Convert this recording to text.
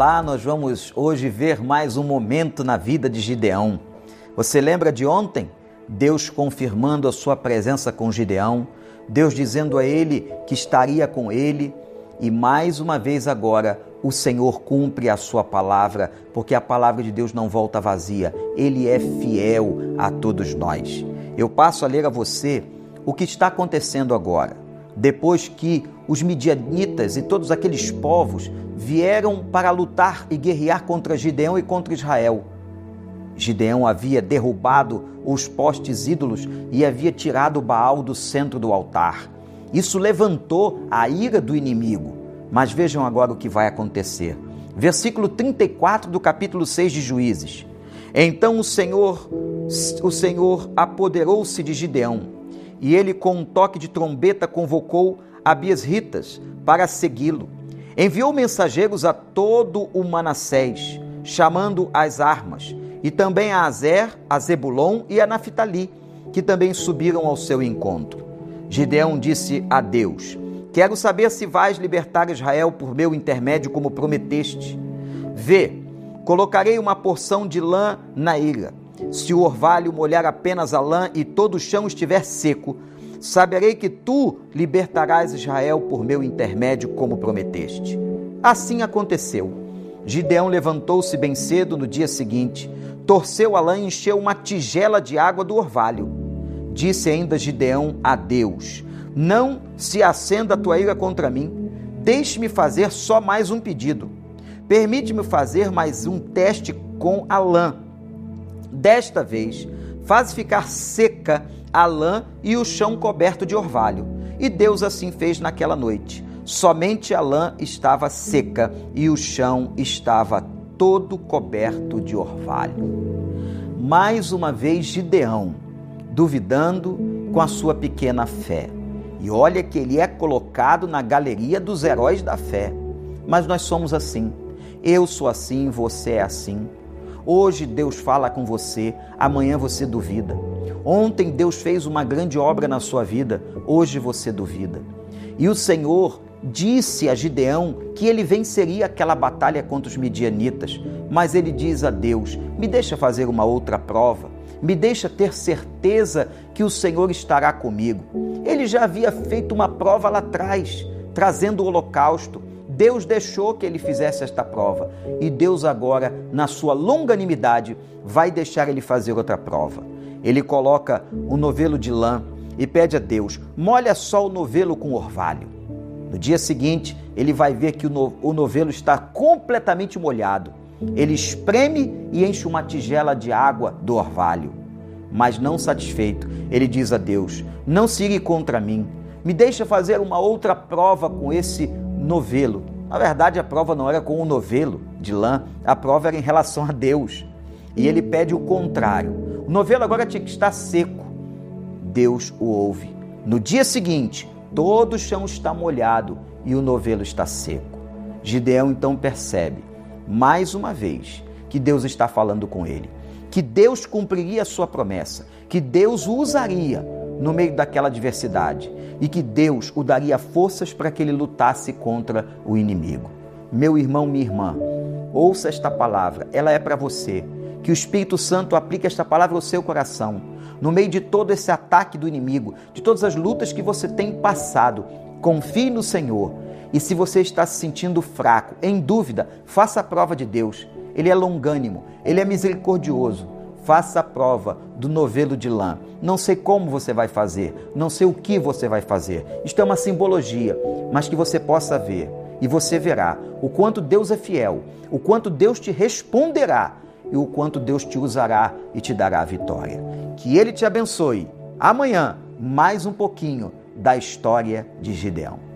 Olá, nós vamos hoje ver mais um momento na vida de Gideão. Você lembra de ontem? Deus confirmando a sua presença com Gideão, Deus dizendo a ele que estaria com ele, e mais uma vez agora o Senhor cumpre a sua palavra, porque a palavra de Deus não volta vazia, ele é fiel a todos nós. Eu passo a ler a você o que está acontecendo agora, depois que os midianitas e todos aqueles povos vieram para lutar e guerrear contra Gideão e contra Israel. Gideão havia derrubado os postes ídolos e havia tirado Baal do centro do altar. Isso levantou a ira do inimigo. Mas vejam agora o que vai acontecer. Versículo 34 do capítulo 6 de Juízes. Então o Senhor, o Senhor apoderou-se de Gideão, e ele com um toque de trombeta convocou Abias Ritas para segui-lo. Enviou mensageiros a todo o Manassés, chamando as armas, e também a Azer, a Zebulon e a Naphtali, que também subiram ao seu encontro. Gideão disse a Deus: Quero saber se vais libertar Israel por meu intermédio, como prometeste. Vê, colocarei uma porção de lã na ilha. Se o orvalho molhar apenas a lã e todo o chão estiver seco, saberei que tu libertarás Israel por meu intermédio, como prometeste. Assim aconteceu. Gideão levantou-se bem cedo no dia seguinte, torceu a lã e encheu uma tigela de água do orvalho. Disse ainda Gideão a Deus: não se acenda a tua ira contra mim. Deixe-me fazer só mais um pedido. Permite-me fazer mais um teste com a lã. Desta vez, faz ficar seca a lã e o chão coberto de orvalho. E Deus assim fez naquela noite. Somente a lã estava seca e o chão estava todo coberto de orvalho. Mais uma vez, Gideão, duvidando com a sua pequena fé. E olha que ele é colocado na galeria dos heróis da fé. Mas nós somos assim. Eu sou assim, você é assim. Hoje Deus fala com você, amanhã você duvida. Ontem Deus fez uma grande obra na sua vida, hoje você duvida. E o Senhor disse a Gideão que ele venceria aquela batalha contra os midianitas, mas ele diz a Deus: me deixa fazer uma outra prova me deixa ter certeza que o Senhor estará comigo. Ele já havia feito uma prova lá atrás, trazendo o holocausto. Deus deixou que ele fizesse esta prova e Deus agora, na sua longanimidade, vai deixar ele fazer outra prova. Ele coloca o um novelo de lã e pede a Deus: molha só o novelo com orvalho. No dia seguinte, ele vai ver que o novelo está completamente molhado. Ele espreme e enche uma tigela de água do orvalho. Mas não satisfeito, ele diz a Deus: Não siga contra mim. Me deixa fazer uma outra prova com esse novelo. Na verdade, a prova não era com o novelo de lã, a prova era em relação a Deus. E ele pede o contrário. O novelo agora tinha que estar seco. Deus o ouve. No dia seguinte, todo o chão está molhado e o novelo está seco. Gideão então percebe mais uma vez que Deus está falando com ele, que Deus cumpriria a sua promessa, que Deus o usaria no meio daquela adversidade e que Deus o daria forças para que ele lutasse contra o inimigo. Meu irmão, minha irmã, ouça esta palavra, ela é para você. Que o Espírito Santo aplique esta palavra ao seu coração. No meio de todo esse ataque do inimigo, de todas as lutas que você tem passado, confie no Senhor e se você está se sentindo fraco, em dúvida, faça a prova de Deus. Ele é longânimo, ele é misericordioso. Faça a prova do novelo de lã. Não sei como você vai fazer, não sei o que você vai fazer. Isto é uma simbologia, mas que você possa ver. E você verá o quanto Deus é fiel, o quanto Deus te responderá e o quanto Deus te usará e te dará a vitória. Que Ele te abençoe. Amanhã, mais um pouquinho da história de Gideão.